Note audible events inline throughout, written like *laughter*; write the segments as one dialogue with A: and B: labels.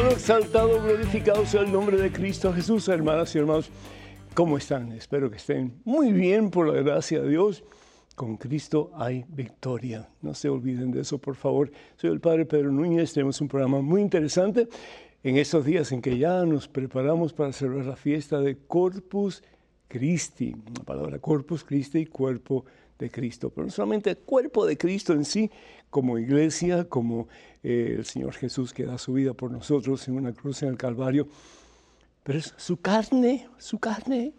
A: Alabado, exaltado, glorificado sea el nombre de Cristo Jesús, hermanas y hermanos. ¿Cómo están? Espero que estén muy bien por la gracia de Dios. Con Cristo hay victoria. No se olviden de eso, por favor. Soy el Padre Pedro Núñez. Tenemos un programa muy interesante en estos días en que ya nos preparamos para celebrar la fiesta de Corpus Christi. La palabra Corpus Christi, cuerpo de Cristo. Pero no solamente cuerpo de Cristo en sí, como iglesia, como eh, el Señor Jesús que da su vida por nosotros en una cruz en el Calvario, pero es su carne, su carne,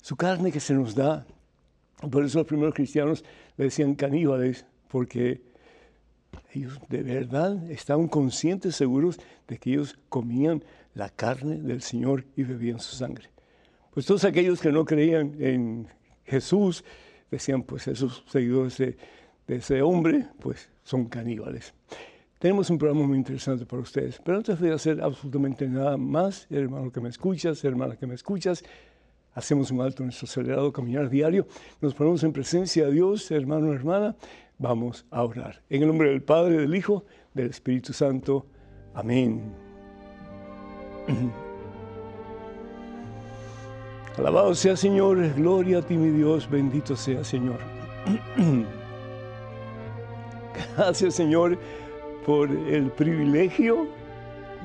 A: su carne que se nos da. Por eso los primeros cristianos le decían caníbales, porque ellos de verdad estaban conscientes, seguros de que ellos comían la carne del Señor y bebían su sangre. Pues todos aquellos que no creían en Jesús decían, pues esos seguidores de, de ese hombre, pues son caníbales. Tenemos un programa muy interesante para ustedes, pero antes de hacer absolutamente nada más, hermano que me escuchas, hermana que me escuchas, hacemos un alto en nuestro acelerado caminar diario, nos ponemos en presencia de Dios, hermano, hermana, vamos a orar. En el nombre del Padre, del Hijo, del Espíritu Santo. Amén. *clears throat* Alabado sea Señor, gloria a ti mi Dios, bendito sea Señor. *clears throat* Gracias Señor por el privilegio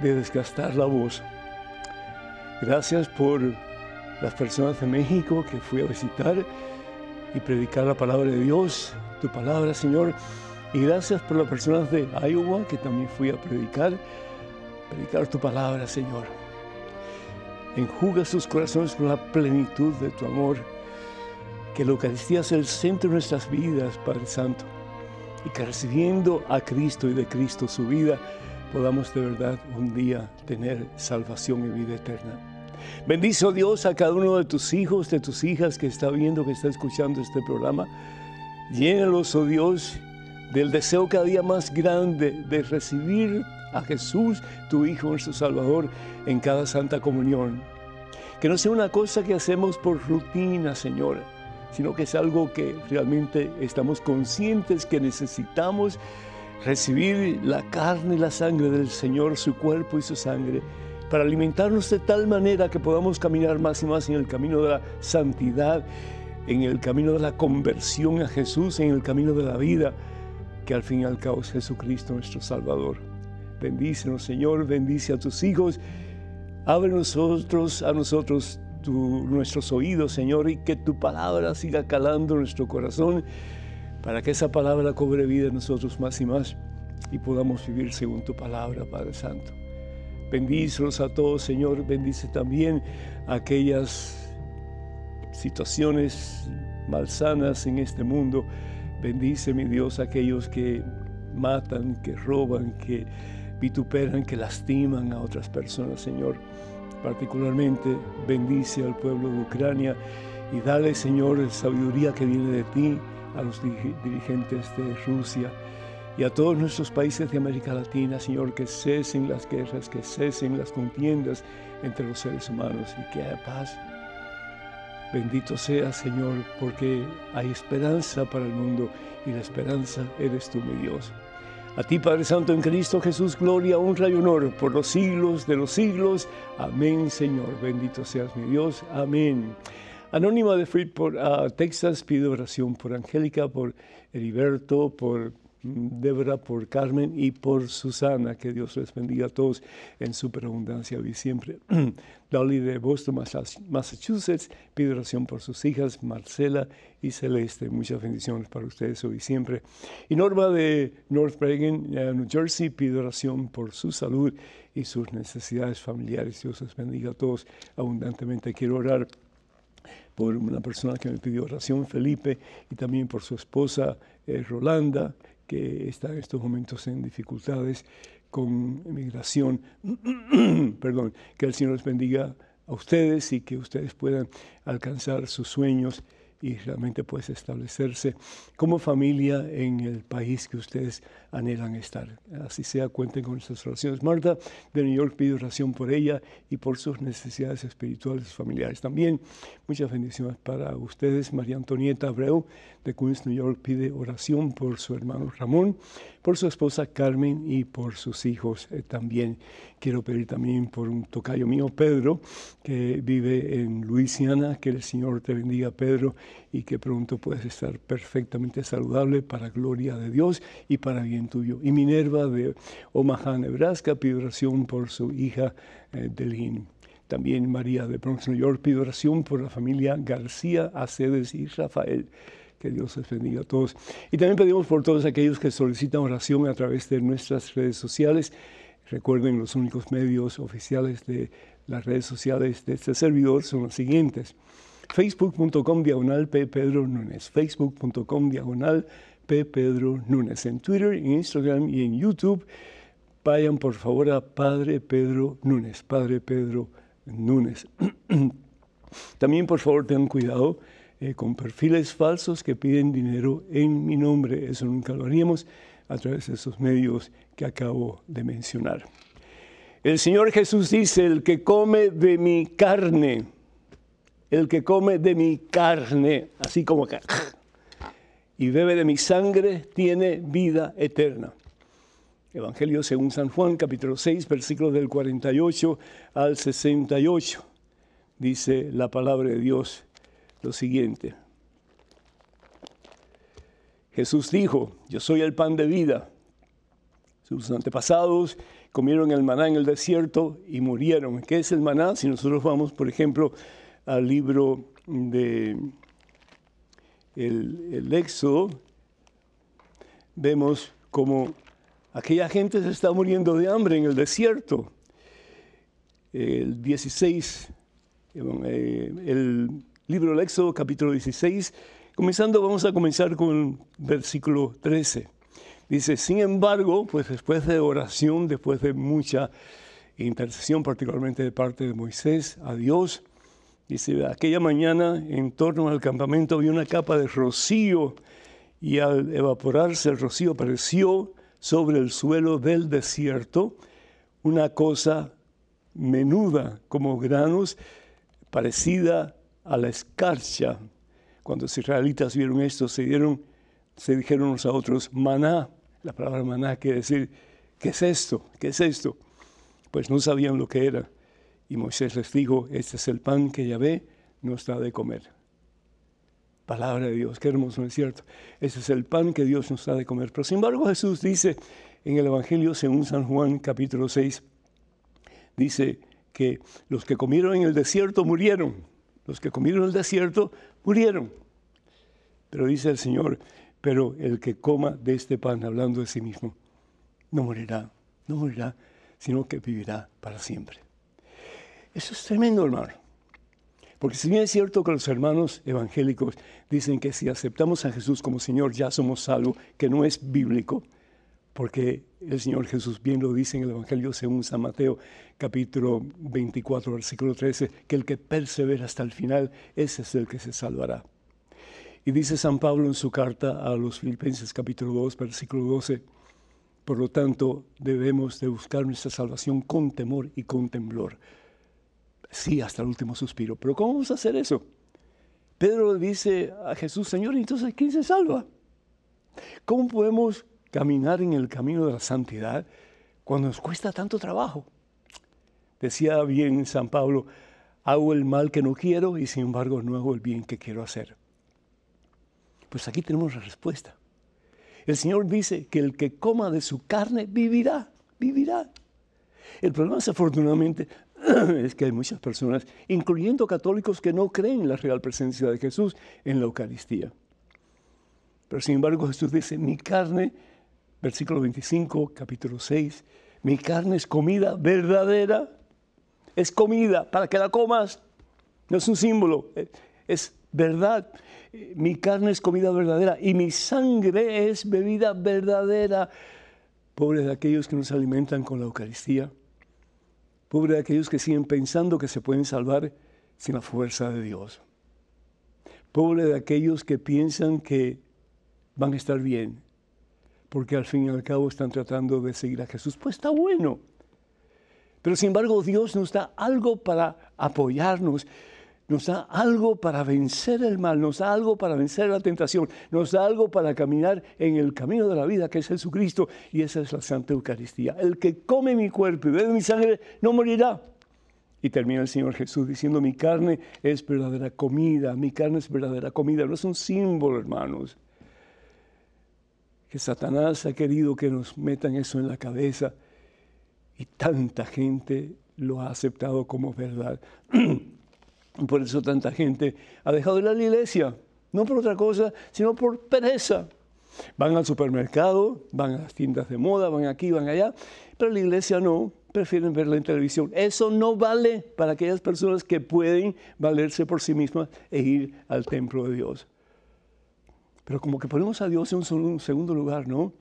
A: de desgastar la voz. Gracias por las personas de México que fui a visitar y predicar la palabra de Dios, tu palabra, Señor. Y gracias por las personas de Iowa que también fui a predicar, predicar tu palabra, Señor. Enjuga sus corazones con la plenitud de tu amor. Que la Eucaristía sea el centro de nuestras vidas, Padre Santo y que recibiendo a Cristo y de Cristo su vida, podamos de verdad un día tener salvación y vida eterna. Bendice, oh Dios, a cada uno de tus hijos, de tus hijas que está viendo, que está escuchando este programa. Llénalos, oh Dios, del deseo cada día más grande de recibir a Jesús, tu Hijo, nuestro Salvador, en cada santa comunión. Que no sea una cosa que hacemos por rutina, Señor, sino que es algo que realmente estamos conscientes que necesitamos recibir la carne y la sangre del Señor, su cuerpo y su sangre, para alimentarnos de tal manera que podamos caminar más y más en el camino de la santidad, en el camino de la conversión a Jesús, en el camino de la vida, que al fin y al cabo es Jesucristo nuestro Salvador. Bendícenos, Señor, bendice a tus hijos. Abre nosotros, a nosotros nuestros oídos, Señor, y que tu palabra siga calando nuestro corazón para que esa palabra cobre vida en nosotros más y más y podamos vivir según tu palabra, Padre Santo. Bendícelos a todos, Señor. Bendice también aquellas situaciones malsanas en este mundo. Bendice, mi Dios, aquellos que matan, que roban, que vituperan, que lastiman a otras personas, Señor. Particularmente bendice al pueblo de Ucrania y dale, Señor, sabiduría que viene de ti a los dirigentes de Rusia y a todos nuestros países de América Latina, Señor, que cesen las guerras, que cesen las contiendas entre los seres humanos y que haya paz. Bendito sea, Señor, porque hay esperanza para el mundo y la esperanza eres tú, mi Dios. A ti, Padre Santo, en Cristo Jesús, gloria, honra y honor por los siglos de los siglos. Amén, Señor. Bendito seas mi Dios. Amén. Anónima de Freeport, uh, Texas, pido oración por Angélica, por Heriberto, por Débora, por Carmen y por Susana. Que Dios les bendiga a todos en superabundancia hoy siempre. *clears throat* Dolly de Boston, Massachusetts, pide oración por sus hijas, Marcela y Celeste. Muchas bendiciones para ustedes hoy siempre. Y Norma de North Bergen, New Jersey, pide oración por su salud y sus necesidades familiares. Dios les bendiga a todos abundantemente. Quiero orar por una persona que me pidió oración, Felipe, y también por su esposa, eh, Rolanda, que está en estos momentos en dificultades con migración. *clears throat* Perdón, que el Señor les bendiga a ustedes y que ustedes puedan alcanzar sus sueños y realmente pues establecerse como familia en el país que ustedes anhelan estar. Así sea, cuenten con nuestras oraciones. Marta de New York pide oración por ella y por sus necesidades espirituales familiares. También muchas bendiciones para ustedes. María Antonieta Abreu de Queens, New York pide oración por su hermano Ramón, por su esposa Carmen y por sus hijos eh, también. Quiero pedir también por un tocayo mío, Pedro, que vive en Luisiana, que el Señor te bendiga, Pedro, y que pronto puedas estar perfectamente saludable para gloria de Dios y para bien tuyo. Y Minerva de Omaha, Nebraska, pide oración por su hija eh, Delin. También María de Bronx, New York, pide oración por la familia García, Aceves y Rafael. Que Dios les bendiga a todos. Y también pedimos por todos aquellos que solicitan oración a través de nuestras redes sociales. Recuerden, los únicos medios oficiales de las redes sociales de este servidor son los siguientes. Facebook.com diagonal P. Pedro Núñez. Facebook.com diagonal P. Pedro Núñez. En Twitter, en Instagram y en YouTube, vayan por favor a Padre Pedro Núñez. Padre Pedro Núñez. *clears throat* También por favor tengan cuidado eh, con perfiles falsos que piden dinero en mi nombre. Eso nunca lo haríamos a través de esos medios que acabo de mencionar. El Señor Jesús dice, el que come de mi carne, el que come de mi carne, así como y bebe de mi sangre, tiene vida eterna. Evangelio según San Juan, capítulo 6, versículos del 48 al 68. Dice la palabra de Dios lo siguiente. Jesús dijo, yo soy el pan de vida. Sus antepasados comieron el maná en el desierto y murieron. ¿Qué es el maná? Si nosotros vamos, por ejemplo, al libro de el, Éxodo, vemos como aquella gente se está muriendo de hambre en el desierto. El 16, eh, el libro del Éxodo, capítulo 16, Comenzando, vamos a comenzar con el versículo 13. Dice, sin embargo, pues después de oración, después de mucha intercesión, particularmente de parte de Moisés a Dios, dice, aquella mañana en torno al campamento había una capa de rocío y al evaporarse el rocío apareció sobre el suelo del desierto una cosa menuda como granos, parecida a la escarcha cuando los israelitas vieron esto, se, dieron, se dijeron unos a otros, maná. La palabra maná quiere decir, ¿qué es esto? ¿Qué es esto? Pues no sabían lo que era. Y Moisés les dijo, este es el pan que Yahvé nos da de comer. Palabra de Dios, qué hermoso, ¿no es cierto? Ese es el pan que Dios nos da de comer. Pero sin embargo Jesús dice en el Evangelio según San Juan capítulo 6, dice que los que comieron en el desierto murieron. Los que comieron en el desierto murieron. Pero dice el Señor, pero el que coma de este pan, hablando de sí mismo, no morirá, no morirá, sino que vivirá para siempre. Eso es tremendo, hermano. Porque si bien es cierto que los hermanos evangélicos dicen que si aceptamos a Jesús como Señor ya somos salvos, que no es bíblico, porque el Señor Jesús bien lo dice en el Evangelio según San Mateo capítulo 24 versículo 13, que el que persevera hasta el final, ese es el que se salvará. Y dice San Pablo en su carta a los Filipenses capítulo 2 versículo 12, por lo tanto debemos de buscar nuestra salvación con temor y con temblor. Sí, hasta el último suspiro. Pero ¿cómo vamos a hacer eso? Pedro dice a Jesús, Señor, entonces ¿quién se salva? ¿Cómo podemos caminar en el camino de la santidad cuando nos cuesta tanto trabajo. Decía bien San Pablo, hago el mal que no quiero y sin embargo no hago el bien que quiero hacer. Pues aquí tenemos la respuesta. El Señor dice que el que coma de su carne vivirá, vivirá. El problema desafortunadamente *coughs* es que hay muchas personas, incluyendo católicos, que no creen en la real presencia de Jesús en la Eucaristía. Pero sin embargo Jesús dice, mi carne versículo 25, capítulo 6, mi carne es comida verdadera, es comida para que la comas, no es un símbolo, es verdad. Mi carne es comida verdadera y mi sangre es bebida verdadera. Pobre de aquellos que nos alimentan con la Eucaristía. Pobre de aquellos que siguen pensando que se pueden salvar sin la fuerza de Dios. Pobre de aquellos que piensan que van a estar bien, porque al fin y al cabo están tratando de seguir a Jesús. Pues está bueno. Pero sin embargo Dios nos da algo para apoyarnos, nos da algo para vencer el mal, nos da algo para vencer la tentación, nos da algo para caminar en el camino de la vida que es Jesucristo y esa es la Santa Eucaristía. El que come mi cuerpo y bebe mi sangre no morirá. Y termina el Señor Jesús diciendo, mi carne es verdadera comida, mi carne es verdadera comida, no es un símbolo, hermanos. Que Satanás ha querido que nos metan eso en la cabeza y tanta gente lo ha aceptado como verdad. *clears throat* Por eso tanta gente ha dejado de ir a la iglesia, no por otra cosa, sino por pereza. Van al supermercado, van a las tiendas de moda, van aquí, van allá, pero la iglesia no, prefieren verla en televisión. Eso no vale para aquellas personas que pueden valerse por sí mismas e ir al templo de Dios. Pero como que ponemos a Dios en un segundo lugar, ¿no?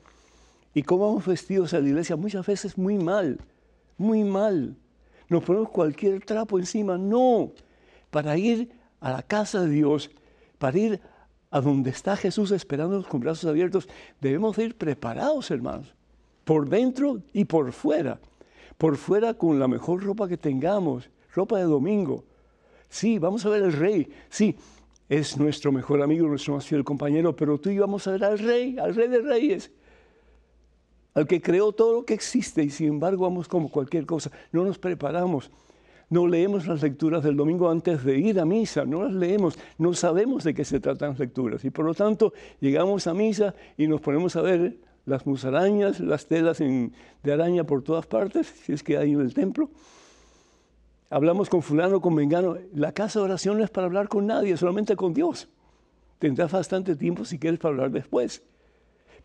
A: Y cómo vamos vestidos a la iglesia muchas veces muy mal, muy mal. Nos ponemos cualquier trapo encima. No, para ir a la casa de Dios, para ir a donde está Jesús esperándonos con brazos abiertos, debemos ir preparados, hermanos, por dentro y por fuera. Por fuera con la mejor ropa que tengamos, ropa de domingo. Sí, vamos a ver al rey. Sí, es nuestro mejor amigo, nuestro más fiel compañero, pero tú y yo vamos a ver al rey, al rey de reyes, al que creó todo lo que existe y sin embargo vamos como cualquier cosa. No nos preparamos no leemos las lecturas del domingo antes de ir a misa, no las leemos, no sabemos de qué se tratan las lecturas. Y por lo tanto, llegamos a misa y nos ponemos a ver las musarañas, las telas de araña por todas partes, si es que hay en el templo. Hablamos con fulano, con mengano. La casa de oración no es para hablar con nadie, solamente con Dios. Tendrás bastante tiempo si quieres para hablar después.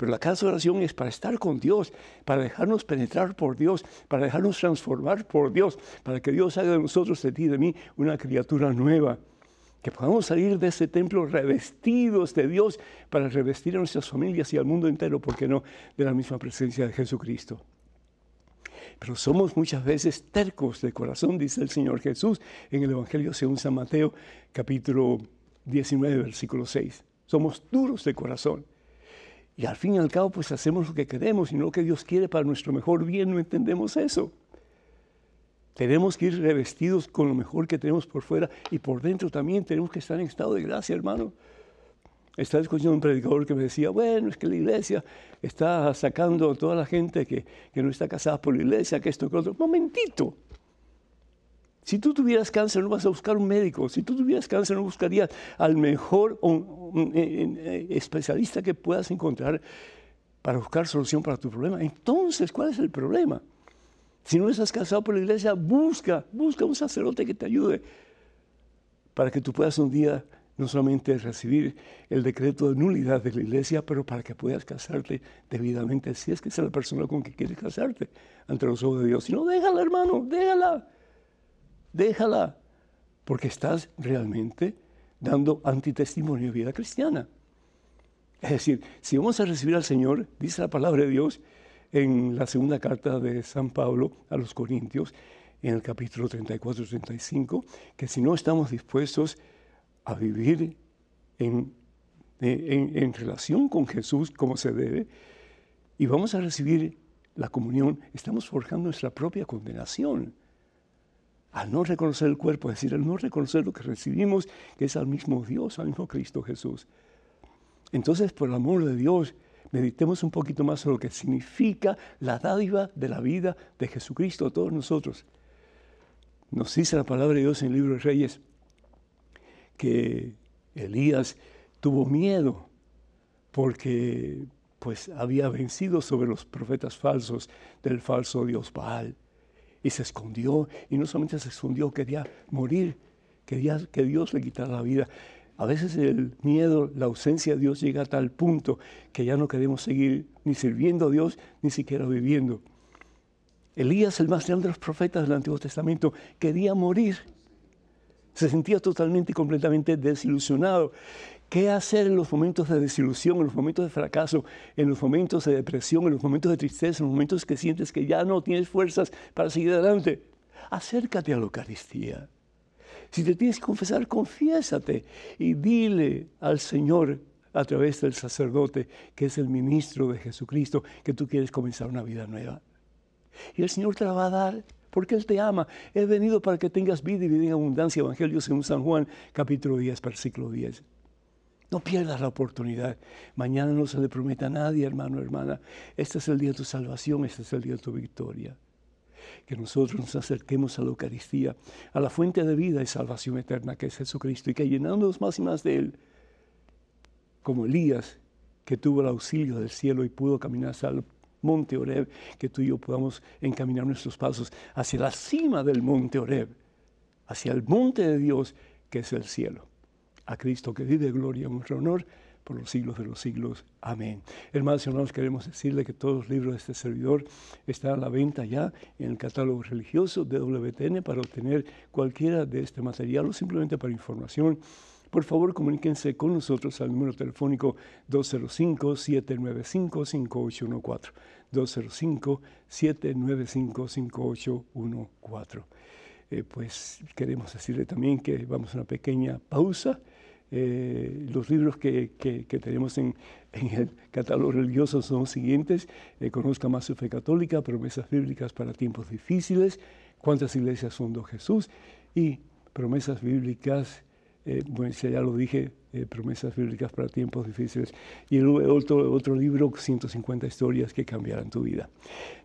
A: Pero la casa de oración es para estar con Dios, para dejarnos penetrar por Dios, para dejarnos transformar por Dios, para que Dios haga de nosotros, de ti, de mí, una criatura nueva. Que podamos salir de ese templo revestidos de Dios para revestir a nuestras familias y al mundo entero, porque no, de la misma presencia de Jesucristo. Pero somos muchas veces tercos de corazón, dice el Señor Jesús en el Evangelio según San Mateo, capítulo 19, versículo 6. Somos duros de corazón. Y al fin y al cabo, pues hacemos lo que queremos y no lo que Dios quiere para nuestro mejor bien. No entendemos eso. Tenemos que ir revestidos con lo mejor que tenemos por fuera y por dentro también tenemos que estar en estado de gracia, hermano. Estaba escuchando un predicador que me decía, bueno, es que la iglesia está sacando a toda la gente que, que no está casada por la iglesia, que esto, que otro. Momentito, si tú tuvieras cáncer, no vas a buscar un médico. Si tú tuvieras cáncer, no buscarías al mejor eh, eh, especialista que puedas encontrar para buscar solución para tu problema. Entonces, ¿cuál es el problema? Si no estás casado por la iglesia, busca, busca un sacerdote que te ayude para que tú puedas un día no solamente recibir el decreto de nulidad de la iglesia, pero para que puedas casarte debidamente, si es que es la persona con que quieres casarte ante los ojos de Dios. Si no, déjala, hermano, déjala déjala, porque estás realmente dando antitestimonio de vida cristiana. Es decir, si vamos a recibir al Señor, dice la palabra de Dios en la segunda carta de San Pablo a los Corintios, en el capítulo 34-35, que si no estamos dispuestos a vivir en, en relación con Jesús como se debe, y vamos a recibir la comunión, estamos forjando nuestra propia condenación al no reconocer el cuerpo, es decir, al no reconocer lo que recibimos, que es al mismo Dios, al mismo Cristo Jesús. Entonces, por el amor de Dios, meditemos un poquito más sobre lo que significa la dádiva de la vida de Jesucristo a todos nosotros. Nos dice la palabra de Dios en el libro de Reyes que Elías tuvo miedo porque pues había vencido sobre los profetas falsos del falso Dios Baal y se escondió, y no solamente se escondió, quería morir, quería que Dios le quitara la vida. A veces el miedo, la ausencia de Dios llega a tal punto que ya no queremos seguir ni sirviendo a Dios, ni siquiera viviendo. Elías, el más grande de los profetas del Antiguo Testamento, quería morir. Se sentía totalmente y completamente desilusionado. ¿Qué hacer en los momentos de desilusión, en los momentos de fracaso, en los momentos de depresión, en los momentos de tristeza, en los momentos que sientes que ya no tienes fuerzas para seguir adelante? Acércate a la Eucaristía. Si te tienes que confesar, confiésate y dile al Señor a través del sacerdote, que es el ministro de Jesucristo, que tú quieres comenzar una vida nueva. Y el Señor te la va a dar porque Él te ama. He venido para que tengas vida y vida en abundancia. Evangelio según San Juan, capítulo 10, versículo 10. No pierdas la oportunidad. Mañana no se le promete a nadie, hermano, hermana. Este es el día de tu salvación, este es el día de tu victoria. Que nosotros nos acerquemos a la Eucaristía, a la fuente de vida y salvación eterna que es Jesucristo, y que llenándonos más y más de Él, como Elías, que tuvo el auxilio del cielo y pudo caminar hasta el monte Oreb, que tú y yo podamos encaminar nuestros pasos hacia la cima del monte Oreb, hacia el monte de Dios, que es el cielo. A Cristo que vive gloria, y honor por los siglos de los siglos. Amén. Hermanos y hermanos, queremos decirle que todos los libros de este servidor están a la venta ya en el catálogo religioso de WTN para obtener cualquiera de este material o simplemente para información por favor comuníquense con nosotros al número telefónico 205-795-5814. 205-795-5814. Eh, pues queremos decirle también que vamos a una pequeña pausa. Eh, los libros que, tenemos en, el catálogo religioso son los siguientes. Eh, conozca más su fe católica, promesas bíblicas para tiempos difíciles, cuántas iglesias de Jesús y promesas bíblicas eh, bueno, ya lo dije, eh, promesas bíblicas para tiempos difíciles. Y el otro, otro libro, 150 historias que cambiarán tu vida.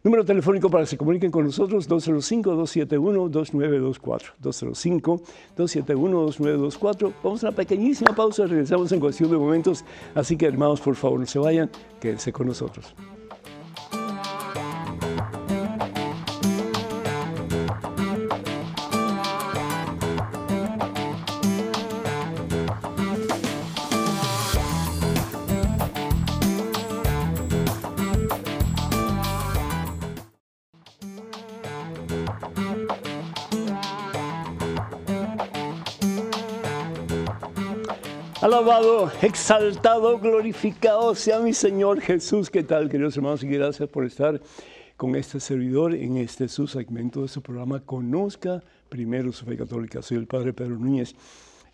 A: Número telefónico para que se comuniquen con nosotros, 205-271-2924. 205-271-2924. Vamos a una pequeñísima pausa, regresamos en cuestión de momentos. Así que hermanos, por favor, no se vayan, quédense con nosotros. Alabado, exaltado, glorificado sea mi Señor Jesús. ¿Qué tal, queridos hermanos? Y gracias por estar con este servidor en este su segmento de su programa Conozca primero su fe católica. Soy el Padre Pedro Núñez.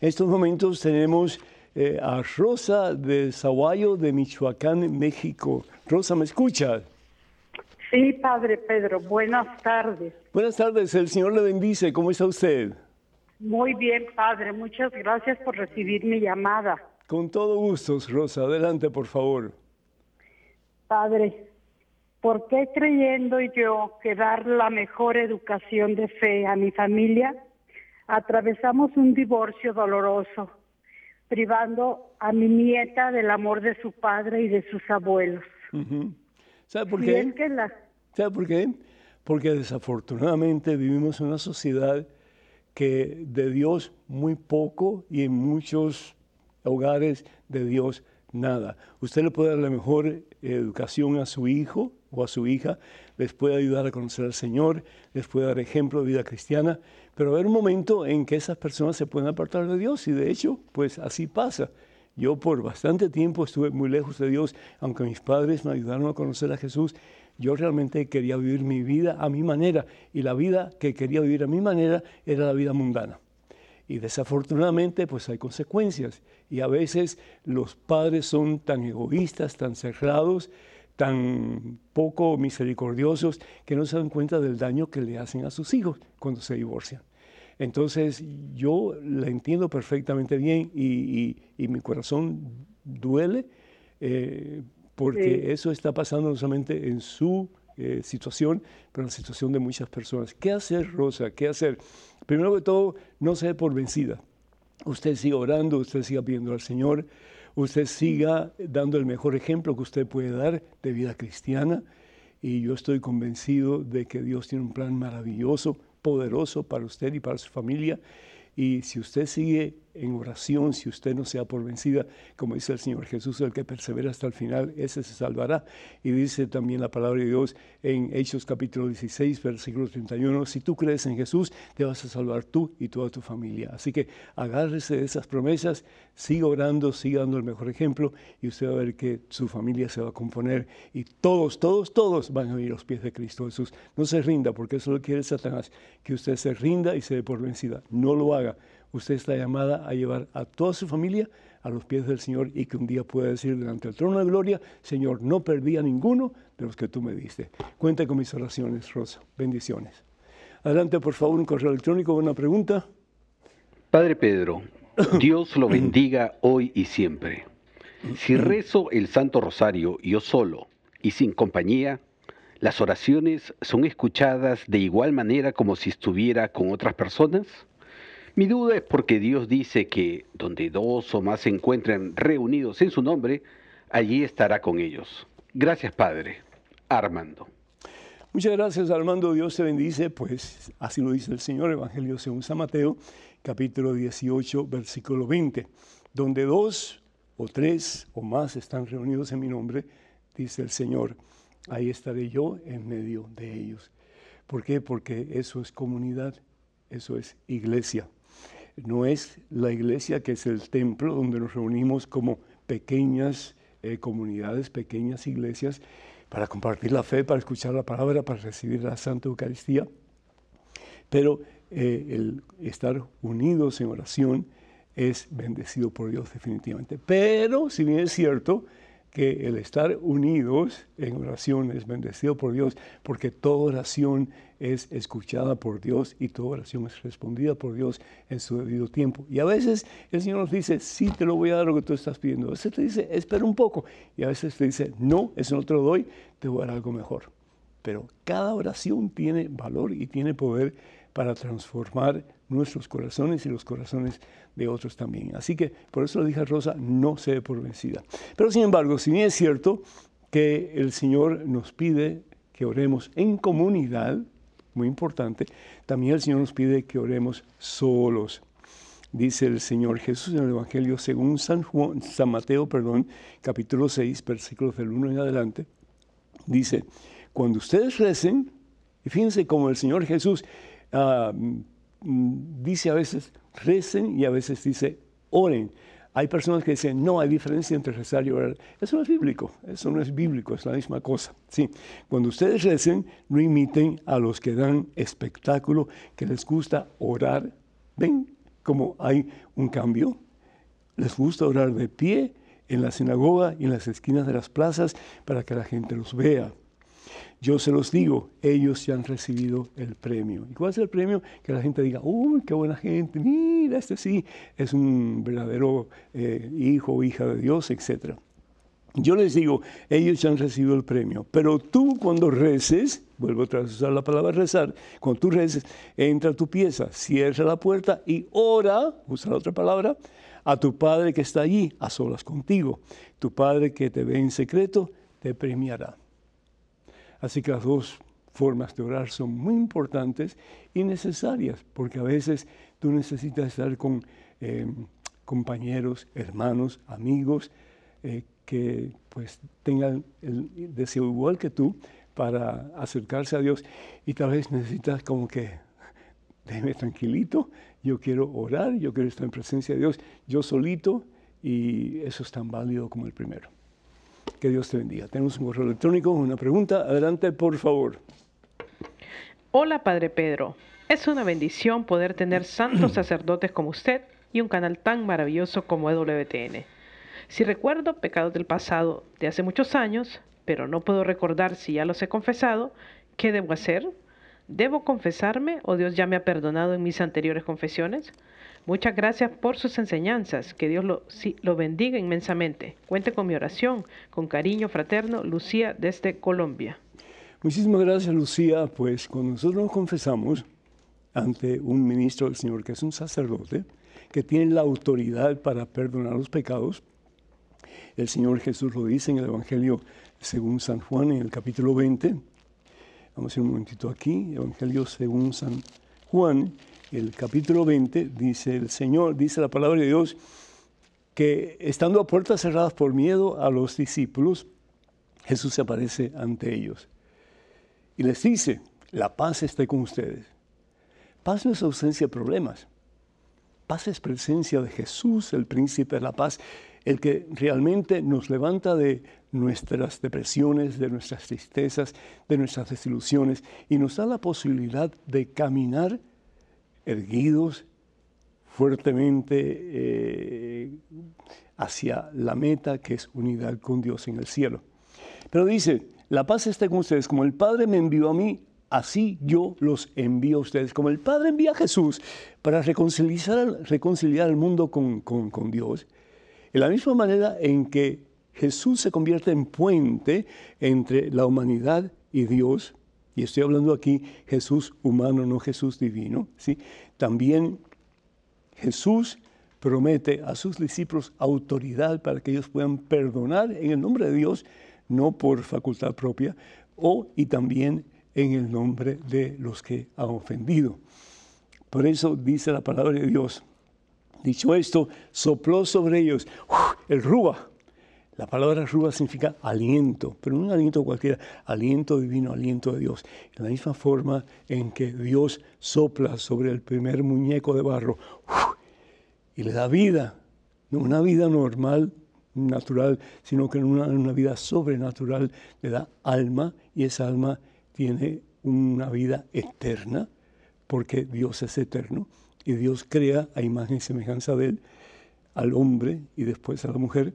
A: En estos momentos tenemos eh, a Rosa de Zaguayo de Michoacán, México. Rosa, ¿me escucha?
B: Sí, Padre Pedro. Buenas tardes.
A: Buenas tardes. El Señor le bendice. ¿Cómo está usted?
B: Muy bien, padre. Muchas gracias por recibir mi llamada.
A: Con todo gusto, Rosa. Adelante, por favor.
B: Padre, ¿por qué creyendo yo que dar la mejor educación de fe a mi familia, atravesamos un divorcio doloroso, privando a mi nieta del amor de su padre y de sus abuelos?
A: ¿Sabe por qué? ¿Sabe por qué? Porque desafortunadamente vivimos en una sociedad que de Dios muy poco y en muchos hogares de Dios nada. Usted le puede dar la mejor educación a su hijo o a su hija, les puede ayudar a conocer al Señor, les puede dar ejemplo de vida cristiana, pero va haber un momento en que esas personas se pueden apartar de Dios y de hecho, pues así pasa. Yo por bastante tiempo estuve muy lejos de Dios, aunque mis padres me ayudaron a conocer a Jesús yo realmente quería vivir mi vida a mi manera y la vida que quería vivir a mi manera era la vida mundana. Y desafortunadamente pues hay consecuencias y a veces los padres son tan egoístas, tan cerrados, tan poco misericordiosos que no se dan cuenta del daño que le hacen a sus hijos cuando se divorcian. Entonces yo la entiendo perfectamente bien y, mi corazón duele eh, porque eso está pasando no solamente en su eh, situación, pero en la situación de muchas personas. ¿Qué hacer, Rosa? ¿Qué hacer? Primero que todo, no se dé por vencida. Usted siga orando, usted siga pidiendo al Señor, usted siga dando el mejor ejemplo que usted puede dar de vida cristiana. Y yo estoy convencido de que Dios tiene un plan maravilloso, poderoso para usted y para su familia. Y si usted sigue en oración, si usted no sea por vencida, como dice el Señor Jesús, el que persevera hasta el final, ese se salvará. Y dice también la palabra de Dios en Hechos capítulo 16, versículo 31, si tú crees en Jesús, te vas a salvar tú y toda tu familia. Así que agárrese de esas promesas, siga orando, siga dando el mejor ejemplo y usted va a ver que su familia se va a componer y todos, todos, todos van a venir a los pies de Cristo Jesús. No se rinda, porque eso lo quiere Satanás, que usted se rinda y se dé por vencida. No lo haga usted está llamada a llevar a toda su familia a los pies del Señor y que un día pueda decir delante del trono de gloria, Señor, no perdí a ninguno de los que tú me diste. Cuenta con mis oraciones, Rosa. Bendiciones. Adelante, por favor, un correo electrónico, una pregunta.
C: Padre Pedro, *coughs* Dios lo bendiga hoy y siempre. Si *coughs* rezo el Santo Rosario yo solo y sin compañía, ¿las oraciones son escuchadas de igual manera como si estuviera con otras personas? Mi duda es porque Dios dice que donde dos o más se encuentren reunidos en su nombre, allí estará con ellos. Gracias, Padre. Armando.
A: Muchas gracias, Armando. Dios te bendice. Pues así lo dice el Señor, Evangelio según San Mateo, capítulo 18, versículo 20. Donde dos o tres o más están reunidos en mi nombre, dice el Señor, ahí estaré yo en medio de ellos. ¿Por qué? Porque eso es comunidad, eso es iglesia no es la iglesia que es el templo donde nos reunimos como pequeñas eh, comunidades, pequeñas iglesias, para compartir la fe, para escuchar la palabra, para recibir la Santa Eucaristía. Pero eh, el estar unidos en oración es bendecido por Dios definitivamente. Pero si bien es cierto, que el estar unidos en oración es bendecido por Dios, porque toda oración es escuchada por Dios y toda oración es respondida por Dios en su debido tiempo. Y a veces el Señor nos dice, sí, te lo voy a dar lo que tú estás pidiendo. A veces te dice, espera un poco. Y a veces te dice, no, eso no te lo doy, te voy a dar algo mejor. Pero cada oración tiene valor y tiene poder para transformar nuestros corazones y los corazones de otros también. Así que por eso la hija Rosa no se dé por vencida. Pero sin embargo, si bien es cierto que el Señor nos pide que oremos en comunidad, muy importante, también el Señor nos pide que oremos solos. Dice el Señor Jesús en el Evangelio según San, Juan, San Mateo, perdón, capítulo 6, versículos del 1 en adelante. Dice, cuando ustedes recen, y fíjense como el Señor Jesús ah, mm, dice a veces recen y a veces dice oren. Hay personas que dicen, no hay diferencia entre rezar y orar. Eso no es bíblico, eso no es bíblico, es la misma cosa. Sí, cuando ustedes recen, no imiten a los que dan espectáculo, que les gusta orar. ¿Ven cómo hay un cambio? Les gusta orar de pie en la sinagoga y en las esquinas de las plazas para que la gente los vea. Yo se los digo, ellos ya han recibido el premio. ¿Y cuál es el premio? Que la gente diga, uy, qué buena gente, mira, este sí es un verdadero eh, hijo o hija de Dios, etc. Yo les digo, ellos ya han recibido el premio, pero tú cuando reces, vuelvo a usar la palabra rezar, cuando tú reces, entra a tu pieza, cierra la puerta y ora, usa la otra palabra, a tu Padre que está allí, a solas contigo. Tu Padre que te ve en secreto, te premiará. Así que las dos formas de orar son muy importantes y necesarias, porque a veces tú necesitas estar con eh, compañeros, hermanos, amigos, eh, que pues tengan el deseo igual que tú para acercarse a Dios y tal vez necesitas como que déjeme tranquilito, yo quiero orar, yo quiero estar en presencia de Dios, yo solito y eso es tan válido como el primero. Que Dios te bendiga. Tenemos un correo electrónico, una pregunta. Adelante, por favor.
D: Hola, Padre Pedro. Es una bendición poder tener santos *clears throat* sacerdotes como usted y un canal tan maravilloso como EWTN. Si recuerdo pecados del pasado de hace muchos años, pero no puedo recordar si ya los he confesado, ¿qué debo hacer? ¿Debo confesarme o Dios ya me ha perdonado en mis anteriores confesiones? Muchas gracias por sus enseñanzas. Que Dios lo, lo bendiga inmensamente. Cuente con mi oración. Con cariño fraterno, Lucía desde Colombia.
A: Muchísimas gracias, Lucía. Pues cuando nosotros nos confesamos ante un ministro del Señor, que es un sacerdote, que tiene la autoridad para perdonar los pecados, el Señor Jesús lo dice en el Evangelio según San Juan, en el capítulo 20. Vamos a ir un momentito aquí, Evangelio según San Juan, el capítulo 20, dice el Señor, dice la palabra de Dios, que estando a puertas cerradas por miedo a los discípulos, Jesús se aparece ante ellos y les dice, la paz esté con ustedes. Paz no es ausencia de problemas. Paz es presencia de Jesús, el príncipe de la paz, el que realmente nos levanta de nuestras depresiones, de nuestras tristezas, de nuestras desilusiones y nos da la posibilidad de caminar erguidos, fuertemente eh, hacia la meta que es unidad con Dios en el cielo. Pero dice, la paz está con ustedes, como el Padre me envió a mí, así yo los envío a ustedes. Como el Padre envía a Jesús para reconciliar, reconciliar al mundo con, con Dios, de la misma manera en que Jesús se convierte en puente entre la humanidad y Dios, y estoy hablando aquí Jesús humano, no Jesús divino, ¿sí? también Jesús promete a sus discípulos autoridad para que ellos puedan perdonar en el nombre de Dios, no por facultad propia, o y también en el nombre de los que han ofendido. Por eso dice la palabra de Dios. Dicho esto, sopló sobre ellos el rúa. La palabra rúa significa aliento, pero no un aliento cualquiera, aliento divino, aliento de Dios. De la misma forma en que Dios sopla sobre el primer muñeco de barro y le da vida, no una vida normal, natural, sino que una, una vida sobrenatural le da alma y esa alma tiene una vida eterna, porque Dios es eterno y Dios crea a imagen y semejanza de Él al hombre y después a la mujer.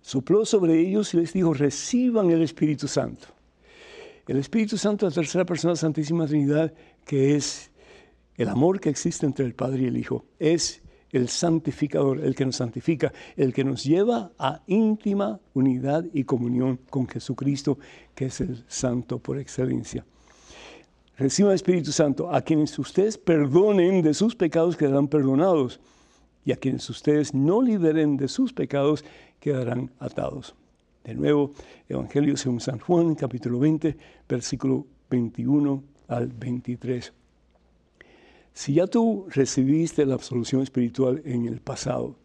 A: Sopló sobre ellos y les dijo, reciban el Espíritu Santo. El Espíritu Santo, la tercera persona de la Santísima Trinidad, que es el amor que existe entre el Padre y el Hijo, es el santificador, el que nos santifica, el que nos lleva a íntima unidad y comunión con Jesucristo, que es el santo por excelencia. Reciban el Espíritu Santo, a quienes ustedes perdonen de sus pecados quedarán perdonados, y a quienes ustedes no liberen de sus pecados quedarán atados. De nuevo, Evangelio según San Juan, capítulo 20, versículo 21 al 23. Si ya tú recibiste la absolución espiritual en el pasado,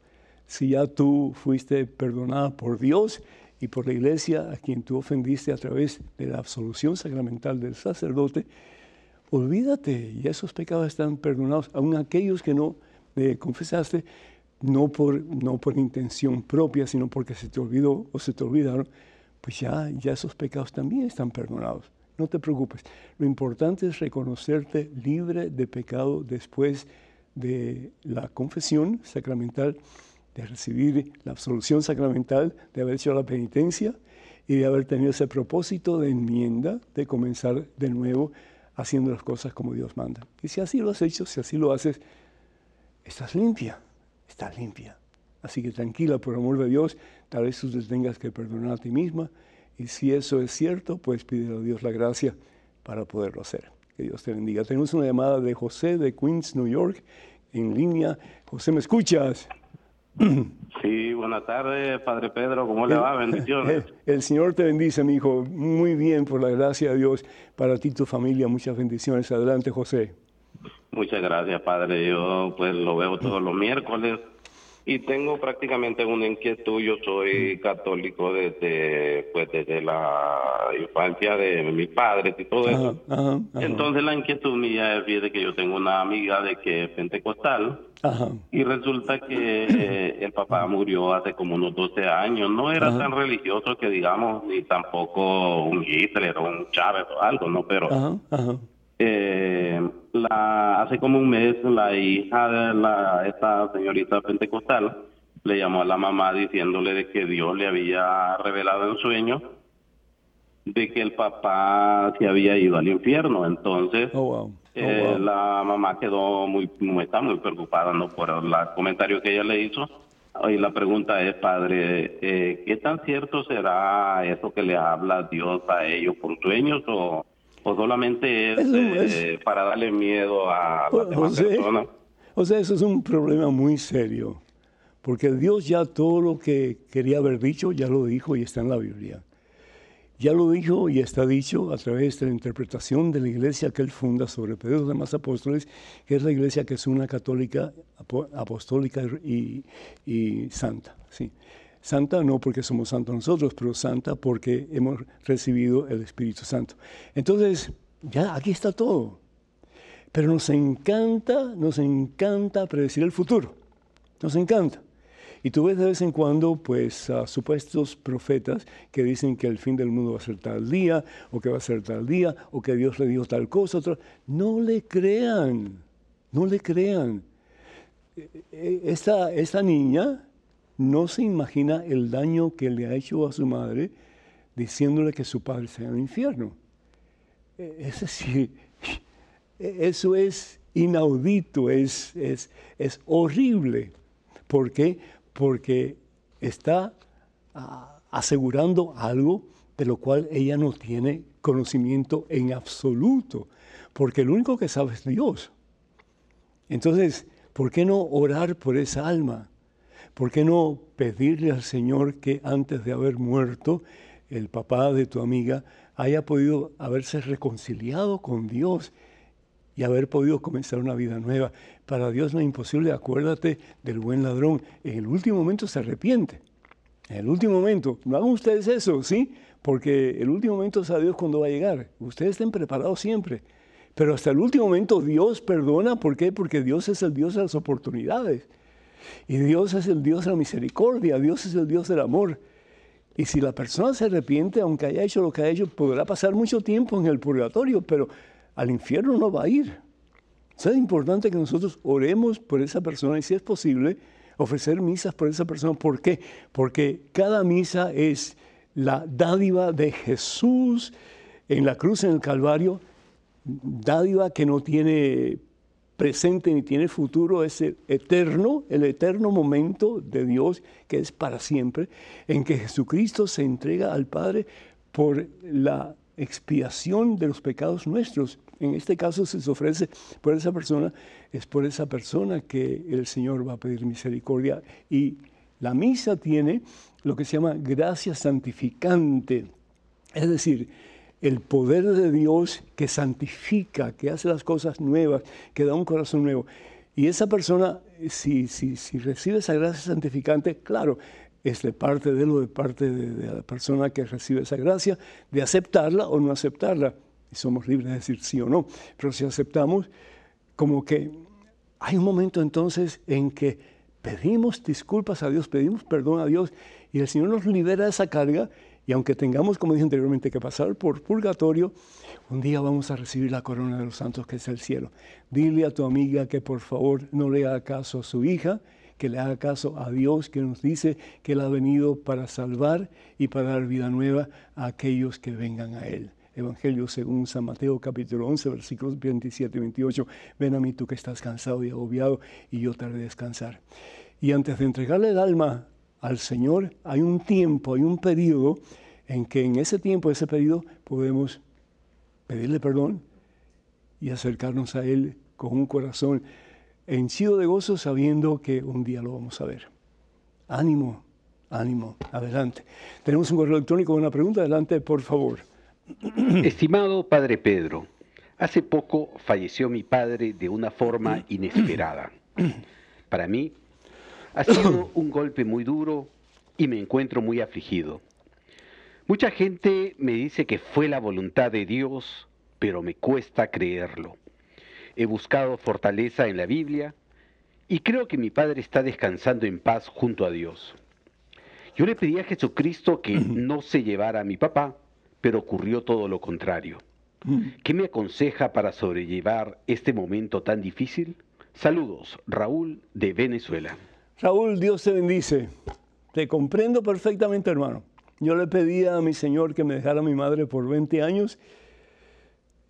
A: si ya tú fuiste perdonada por Dios y por la iglesia a quien tú ofendiste a través de la absolución sacramental del sacerdote, olvídate, ya esos pecados están perdonados, aun aquellos que no eh, confesaste, no por, no por intención propia, sino porque se te olvidó o se te olvidaron, pues ya, ya esos pecados también están perdonados. No te preocupes. Lo importante es reconocerte libre de pecado después de la confesión sacramental, de recibir la absolución sacramental, de haber hecho la penitencia y de haber tenido ese propósito de enmienda, de comenzar de nuevo haciendo las cosas como Dios manda. Y si así lo has hecho, si así lo haces, estás limpia, estás limpia. Así que tranquila, por amor de Dios, tal vez tú te tengas que perdonar a ti misma, y si eso es cierto, pues pídele a Dios la gracia para poderlo hacer. Que Dios te bendiga. Tenemos una llamada de José de Queens, New York, en línea. José, ¿me escuchas? *clears throat*
E: Sí, buenas tardes, Padre Pedro. ¿Cómo le va? Bendiciones. *laughs*
A: El, Señor te bendice, mi hijo. Muy bien, por la gracia de Dios. Para ti y tu familia, muchas bendiciones. Adelante, José.
E: Muchas gracias, Padre. Yo pues lo veo todos los miércoles y tengo prácticamente una inquietud. Yo soy católico desde, pues, desde la infancia de mis padres y todo eso. Entonces la inquietud mía es de que yo tengo una amiga de que es pentecostal y resulta que eh, el papá murió hace como unos 12 años. No era tan religioso que digamos, ni tampoco un Hitler o un Chávez o algo, ¿no? Pero eh, la, hace como un mes la hija de la, esta señorita pentecostal le llamó a la mamá diciéndole de que Dios le había revelado en sueño de que el papá se había ido al infierno. Entonces, oh, oh, eh, la mamá quedó muy, muy, está muy preocupada ¿no? por el comentario que ella le hizo. Y la pregunta es, padre, eh, ¿qué tan cierto será eso que le habla Dios a ellos por sueños o, o solamente es, eh, para darle miedo a las demás personas?
A: O sea, eso es un problema muy serio, porque Dios ya todo lo que quería haber dicho, ya lo dijo y está en la Biblia. Ya lo dijo y está dicho a través de la interpretación de la iglesia que él funda sobre Pedro y los demás apóstoles, que es la iglesia que es una católica, apostólica y, y santa. ¿sí? Santa no porque somos santos nosotros, pero santa porque hemos recibido el Espíritu Santo. Entonces, ya aquí está todo. Pero nos encanta, nos encanta predecir el futuro. Nos encanta. Y tú ves de vez en cuando, pues, a supuestos profetas que dicen que el fin del mundo va a ser tal día, o que va a ser tal día, o que Dios le dijo tal cosa, otra. No le crean, no le crean. eh, esta, esta niña no se imagina el daño que le ha hecho a su madre diciéndole que su padre está en el infierno. E, es decir, *laughs* e, eso es inaudito, es, es, es horrible. ¿Por qué? Porque está asegurando algo de lo cual ella no tiene conocimiento en absoluto, porque el único que sabe es Dios. Entonces, ¿por qué no orar por esa alma? ¿Por qué no pedirle al Señor que antes de haber muerto, el papá de tu amiga haya podido haberse reconciliado con Dios y haber podido comenzar una vida nueva? Para Dios no es imposible, acuérdate del buen ladrón. En el último momento se arrepiente. En el último momento, no hagan ustedes eso, ¿sí? Porque el último momento sabe Dios cuándo va a llegar. Ustedes estén preparados siempre. Pero hasta el último momento Dios perdona. ¿Por qué? Porque Dios es el Dios de las oportunidades. Y Dios es el Dios de la misericordia, Dios es el Dios del amor. Y si la persona se arrepiente, aunque haya hecho lo que ha hecho, podrá pasar mucho tiempo en el purgatorio, pero al infierno no va a ir. es importante que nosotros oremos por esa persona y si es posible, ofrecer misas por esa persona. ¿Por qué? Porque cada misa es la dádiva de Jesús en la cruz, en el Calvario, dádiva que no tiene presente ni tiene futuro, es el eterno, el eterno momento de Dios que es para siempre, en que Jesucristo se entrega al Padre por la expiación de los pecados nuestros. En este caso, si se ofrece por esa persona, es por esa persona que el Señor va a pedir misericordia. Y la misa tiene lo que se llama gracia santificante, es decir, el poder de Dios que santifica, que hace las cosas nuevas, que da un corazón nuevo. Y esa persona, si, si, si recibe esa gracia santificante, claro, es de parte de él o de parte de, la persona que recibe esa gracia, de aceptarla o no aceptarla. Y somos libres de decir sí o no. Pero si aceptamos, como que hay un momento entonces en que pedimos disculpas a Dios, pedimos perdón a Dios y el Señor nos libera de esa carga y aunque tengamos, como dije anteriormente, que pasar por purgatorio, un día vamos a recibir la corona de los santos que es el cielo. Dile a tu amiga que por favor no le haga caso a su hija, que le haga caso a Dios que nos dice que Él ha venido para salvar y para dar vida nueva a aquellos que vengan a Él. Evangelio según San Mateo capítulo 11 versículos 27 y 28. Ven a mí tú que estás cansado y agobiado y yo te haré descansar. Y antes de entregarle el alma al Señor, hay un tiempo, hay un periodo en que en ese tiempo, ese periodo, podemos pedirle perdón y acercarnos a Él con un corazón henchido de gozo sabiendo que un día lo vamos a ver. Ánimo, ánimo, adelante. Tenemos un correo electrónico, una pregunta, adelante, por favor. *clears throat*
C: Estimado Padre Pedro, hace poco falleció mi padre de una forma *clears throat* inesperada. Para mí, ha sido *coughs* un golpe muy duro y me encuentro muy afligido. Mucha gente me dice que fue la voluntad de Dios, pero me cuesta creerlo. He buscado fortaleza en la Biblia y creo que mi padre está descansando en paz junto a Dios. Yo le pedí a Jesucristo que no se llevara a mi papá, pero ocurrió todo lo contrario. ¿Qué me aconseja para sobrellevar este momento tan difícil? Saludos, Raúl de Venezuela.
A: Raúl, Dios te bendice. Te comprendo perfectamente, hermano. Yo le pedí a mi Señor que me dejara a mi madre por 20 años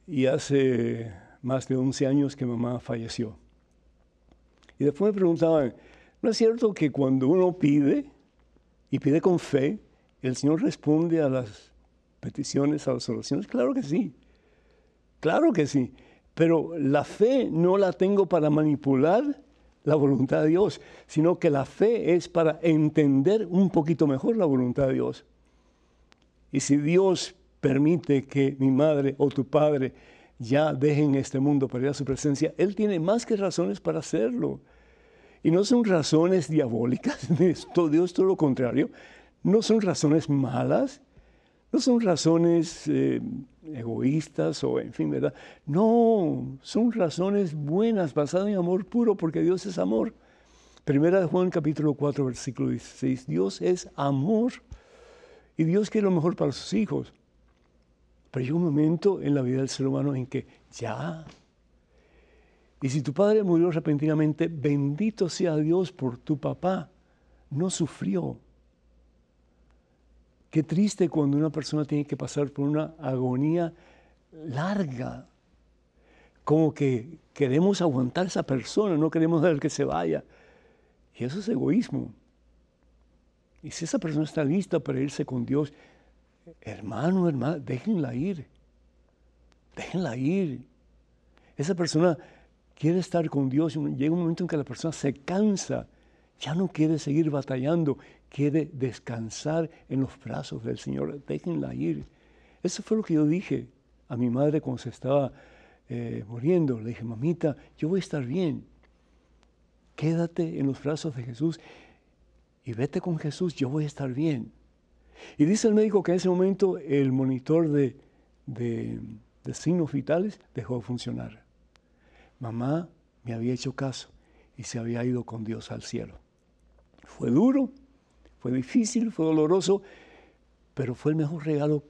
A: y hace más de 11 años que mamá falleció. Y después me preguntaban, ¿no es cierto que cuando uno pide y pide con fe, el Señor responde a las peticiones, a las oraciones? Claro que sí, claro que sí. Pero la fe no la tengo para manipular la voluntad de Dios, sino que la fe es para entender un poquito mejor la voluntad de Dios. Y si Dios permite que mi madre o tu padre ya dejen este mundo para ir a su presencia, Él tiene más que razones para hacerlo. Y no son razones diabólicas, *laughs* Dios todo lo contrario, no son razones malas, no son razones eh, egoístas o en fin, ¿verdad? No, son razones buenas, basadas en amor puro, porque Dios es amor. Primera de Juan capítulo 4, versículo 16, Dios es amor y Dios quiere lo mejor para sus hijos. Pero hay un momento en la vida del ser humano en que ya, Y si tu padre murió repentinamente, bendito sea Dios por tu papá. No sufrió. Qué triste cuando una persona tiene que pasar por una agonía larga. Como que queremos aguantar a esa persona, no queremos ver que se vaya. Y eso es egoísmo. Y si esa persona está lista para irse con Dios, hermano, hermana, déjenla ir. Déjenla ir. Esa persona quiere estar con Dios llega un momento en que la persona se cansa, ya no quiere seguir batallando, quiere descansar en los brazos del Señor. Déjenla ir. Eso fue lo que yo dije a mi madre cuando se estaba eh, muriendo. Le dije, mamita, yo voy a estar bien. Quédate en los brazos de Jesús y vete con Jesús, yo voy a estar bien. Y dice el médico que en ese momento el monitor de, de signos vitales dejó de funcionar. Mamá me había hecho caso y se había ido con Dios al cielo. Fue duro, fue difícil, fue doloroso, pero fue el mejor regalo,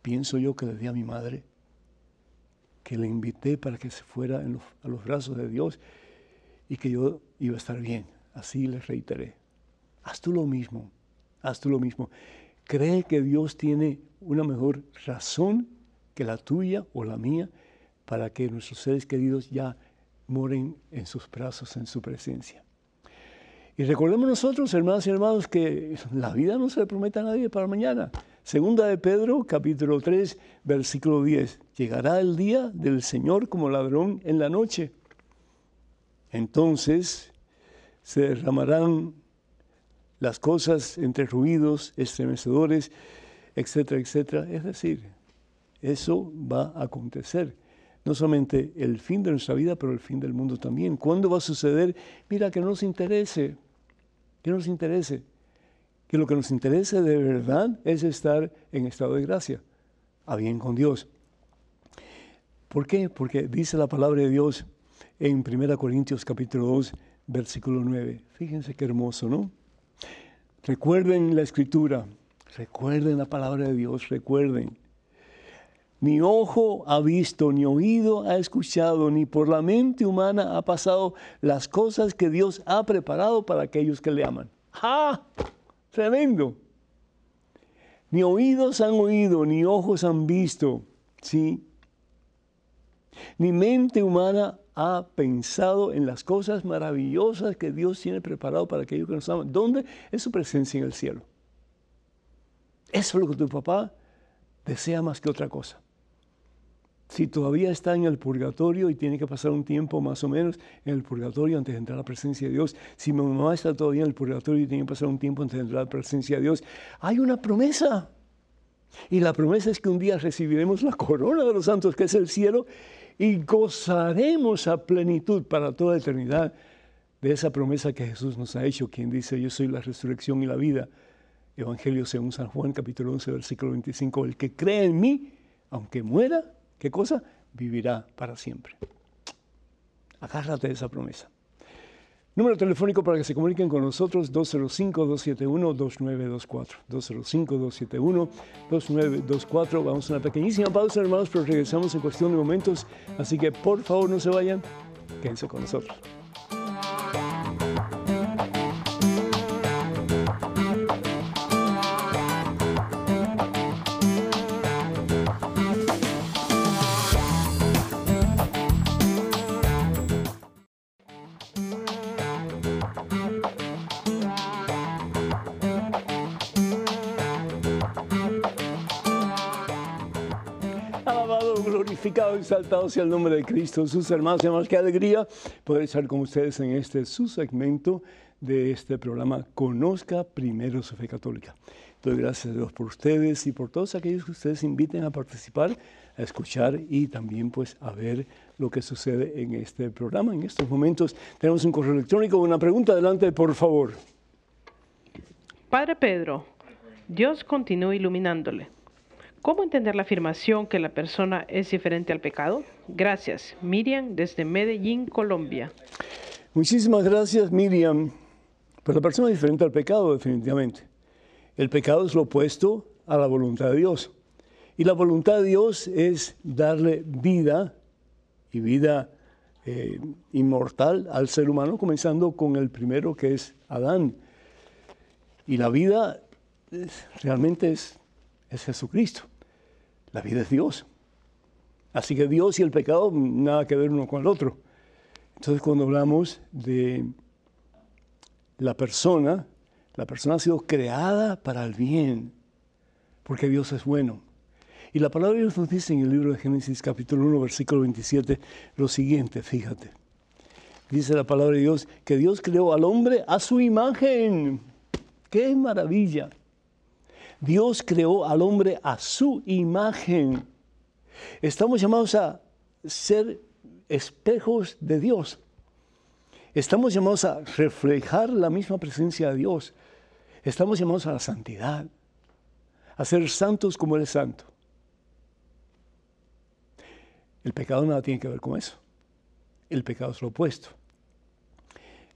A: pienso yo, que le di a mi madre, que le invité para que se fuera a los brazos de Dios y que yo iba a estar bien. Así le reiteré. Haz tú lo mismo, haz tú lo mismo. Cree que Dios tiene una mejor razón que la tuya o la mía para que nuestros seres queridos ya moren en sus brazos, en su presencia. Y recordemos nosotros, hermanos y hermanos, que la vida no se le promete a nadie para mañana. Segunda de Pedro, capítulo 3, versículo 10. Llegará el día del Señor como ladrón en la noche. Entonces se derramarán las cosas entre ruidos, estremecedores, etcétera, etcétera. Es decir, eso va a acontecer. No solamente el fin de nuestra vida, pero el fin del mundo también. ¿Cuándo va a suceder? Mira, que no nos interese, que no nos interese. Que lo que nos interese de verdad es estar en estado de gracia, a bien con Dios. ¿Por qué? Porque dice la palabra de Dios en 1 Corintios capítulo 2, versículo 9. Fíjense qué hermoso, ¿no? Recuerden la escritura, recuerden la palabra de Dios, recuerden. Ni ojo ha visto, ni oído ha escuchado, ni por la mente humana ha pasado las cosas que Dios ha preparado para aquellos que le aman. ¡Ah! Tremendo. Ni oídos han oído, ni ojos han visto, ¿sí? Ni mente humana ha pensado en las cosas maravillosas que Dios tiene preparado para aquellos que nos aman. ¿Dónde? Es su presencia en el cielo. Eso es lo que tu papá desea más que otra cosa. Si todavía está en el purgatorio y tiene que pasar un tiempo más o menos en el purgatorio antes de entrar a la presencia de Dios, si mi mamá está todavía en el purgatorio y tiene que pasar un tiempo antes de entrar a la presencia de Dios, hay una promesa. Y la promesa es que un día recibiremos la corona de los santos, que es el cielo, y gozaremos a plenitud para toda eternidad de esa promesa que Jesús nos ha hecho, quien dice, yo soy la resurrección y la vida. Evangelio según San Juan, capítulo 11, versículo 25, el que cree en mí, aunque muera, ¿qué cosa? Vivirá para siempre. Agárrate de esa promesa. Número telefónico para que se comuniquen con nosotros, 205-271-2924. 205-271-2924. Vamos a una pequeñísima pausa, hermanos, pero regresamos en cuestión de momentos. Así que por favor no se vayan, quédense con nosotros. Glorificado, exaltado sea el nombre de Cristo. Sus hermanos y hermanos, qué alegría poder estar con ustedes en este su segmento de este programa Conozca Primero su Fe Católica. Doy gracias a Dios por ustedes y por todos aquellos que ustedes inviten a participar, a escuchar y también pues a ver lo que sucede en este programa. En estos momentos tenemos un correo electrónico, una pregunta, adelante por favor.
D: Padre Pedro, Dios continúa iluminándole. ¿Cómo entender la afirmación que la persona es diferente al pecado? Gracias, Miriam, desde Medellín, Colombia.
A: Muchísimas gracias, Miriam. Pues la persona es diferente al pecado, definitivamente. El pecado es lo opuesto a la voluntad de Dios. Y la voluntad de Dios es darle vida y vida eh, inmortal al ser humano, comenzando con el primero que es Adán. Y la vida realmente es, es Jesucristo. La vida es Dios. Así que Dios y el pecado nada que ver uno con el otro. Entonces cuando hablamos de la persona, la persona ha sido creada para el bien, porque Dios es bueno. Y la palabra de Dios nos dice en el libro de Génesis capítulo 1, versículo 27, lo siguiente, fíjate. Dice la palabra de Dios que Dios creó al hombre a su imagen. ¡Qué maravilla! Dios creó al hombre a su imagen. Estamos llamados a ser espejos de Dios. Estamos llamados a reflejar la misma presencia de Dios. Estamos llamados a la santidad, a ser santos como Él santo. El pecado nada tiene que ver con eso. El pecado es lo opuesto.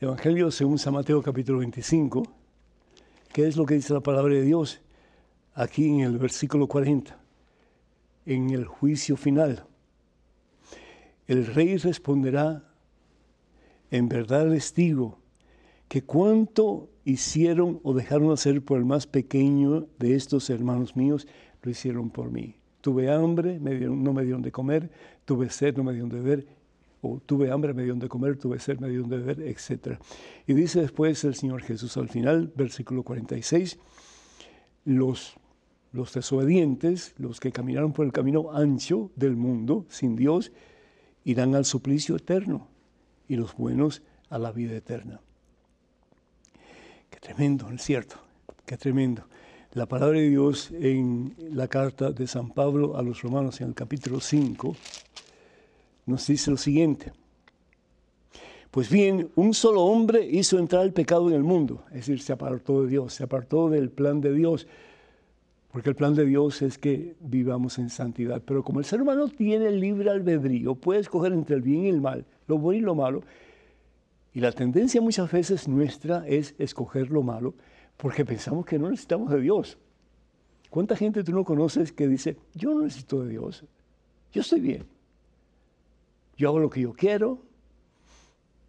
A: Evangelio según San Mateo capítulo 25, ¿qué es lo que dice la palabra de Dios? Aquí en el versículo 40, en el juicio final. El rey responderá, en verdad les digo, que cuanto hicieron o dejaron hacer por el más pequeño de estos hermanos míos, lo hicieron por mí. Tuve hambre, no me dieron de comer, tuve sed, no me dieron de beber, o tuve hambre, me dieron de comer, tuve sed, me dieron de beber, etc. Y dice después el Señor Jesús al final, versículo 46, los, los desobedientes, los que caminaron por el camino ancho del mundo, sin Dios, irán al suplicio eterno, y los buenos a la vida eterna. Qué tremendo, ¿no es cierto? Qué tremendo. La palabra de Dios en la carta de San Pablo a los romanos en el capítulo 5 nos dice lo siguiente. Pues bien, un solo hombre hizo entrar el pecado en el mundo, es decir, se apartó de Dios, se apartó del plan de Dios, porque el plan de Dios es que vivamos en santidad. Pero como el ser humano tiene libre albedrío, puede escoger entre el bien y el mal, lo bueno y lo malo, y la tendencia muchas veces nuestra es escoger lo malo, porque pensamos que no necesitamos de Dios. ¿Cuánta gente tú no conoces que dice, yo no necesito de Dios, yo estoy bien? Yo hago lo que yo quiero,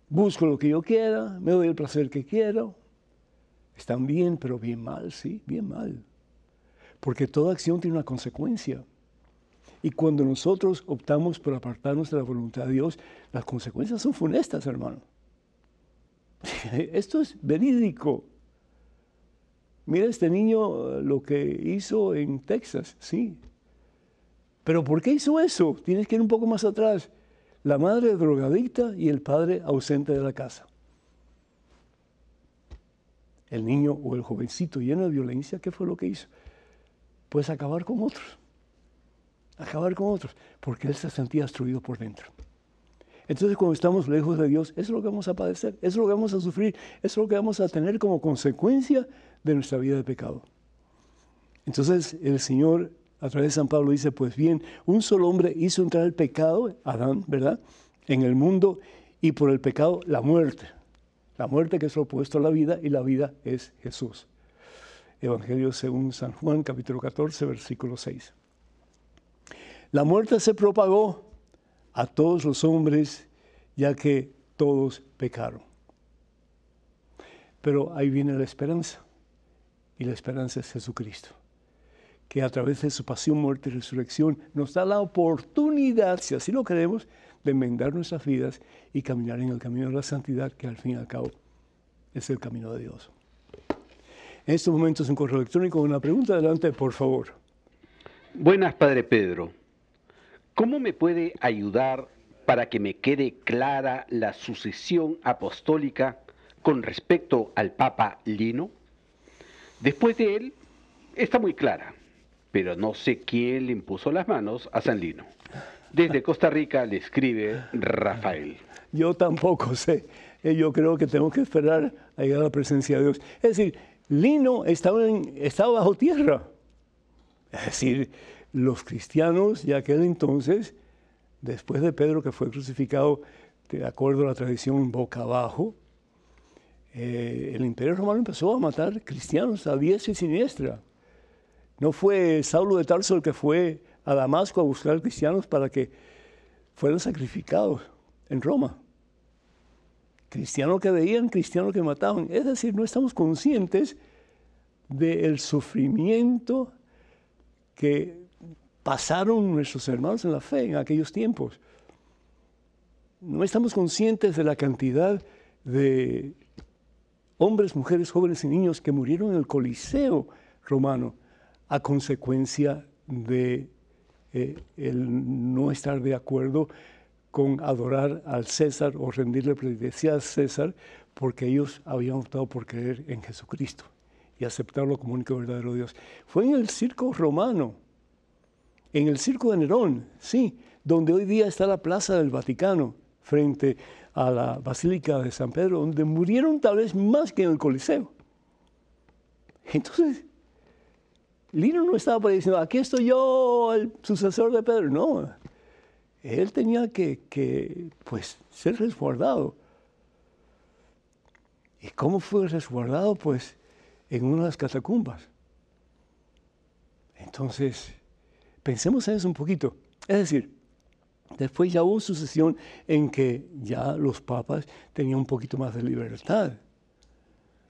A: busco lo que yo quiera, me doy el placer que quiero. Están bien, pero bien mal, sí, bien mal. Porque toda acción tiene una consecuencia. Y cuando nosotros optamos por apartarnos de la voluntad de Dios, las consecuencias son funestas, hermano. *laughs* Esto es verídico. Mira este niño lo que hizo en Texas, sí. Pero ¿por qué hizo eso? Tienes que ir un poco más atrás. La madre drogadicta y el padre ausente de la casa. El niño o el jovencito lleno de violencia, ¿qué fue lo que hizo? Pues acabar con otros. Acabar con otros, porque él se sentía destruido por dentro. Entonces cuando estamos lejos de Dios, eso es lo que vamos a padecer, eso es lo que vamos a sufrir, eso es lo que vamos a tener como consecuencia de nuestra vida de pecado. Entonces el Señor a través de San Pablo dice, pues bien, un solo hombre hizo entrar el pecado, Adán, ¿verdad?, en el mundo y por el pecado la muerte. La muerte que es opuesto a la vida y la vida es Jesús. Evangelio según San Juan, capítulo 14, versículo 6. La muerte se propagó a todos los hombres, ya que todos pecaron. Pero ahí viene la esperanza, y la esperanza es Jesucristo, que a través de su pasión, muerte y resurrección nos da la oportunidad, si así lo queremos, de enmendar nuestras vidas y caminar en el camino de la santidad, que al fin y al cabo es el camino de Dios. En estos momentos un correo electrónico, una pregunta adelante, por favor.
C: Buenas, Padre Pedro. ¿Cómo me puede ayudar para que me quede clara la sucesión apostólica con respecto al Papa Lino? Después de él, está muy clara, pero no sé quién le impuso las manos a San Lino. Desde Costa Rica le escribe Rafael.
A: Yo tampoco sé. Eh, yo creo que tengo que esperar a llegar a la presencia de Dios. Es decir, Lino estaba, bajo tierra. Es decir, los cristianos de aquel entonces, después de Pedro que fue crucificado, de acuerdo a la tradición boca abajo, eh, el imperio romano empezó a matar cristianos a diestra y siniestra. No fue Saulo de Tarso el que fue a Damasco a buscar cristianos para que fueran sacrificados. en Roma. Cristianos que veían, cristianos que mataban. Es decir, no estamos conscientes del sufrimiento que pasaron nuestros hermanos en la fe en aquellos tiempos. No estamos conscientes de la cantidad de hombres, mujeres, jóvenes y niños que murieron en el Coliseo romano a consecuencia de eh, el no estar de acuerdo con adorar al César o rendirle pleitesía al César porque ellos habían optado por creer en Jesucristo y aceptarlo como único verdadero Dios. Fue en el circo romano, en el circo de Nerón, sí, donde hoy día está la plaza del Vaticano, frente a la Basílica de San Pedro, donde murieron tal vez más que en el Coliseo. Entonces, Lino no estaba por ahí diciendo, aquí estoy yo, el sucesor de Pedro. No, él tenía que, pues, ser resguardado. ¿Y cómo fue resguardado? Pues en una de las catacumbas. Entonces, pensemos en eso un poquito. Es decir, después ya hubo sucesión en que ya los papas tenían un poquito más de libertad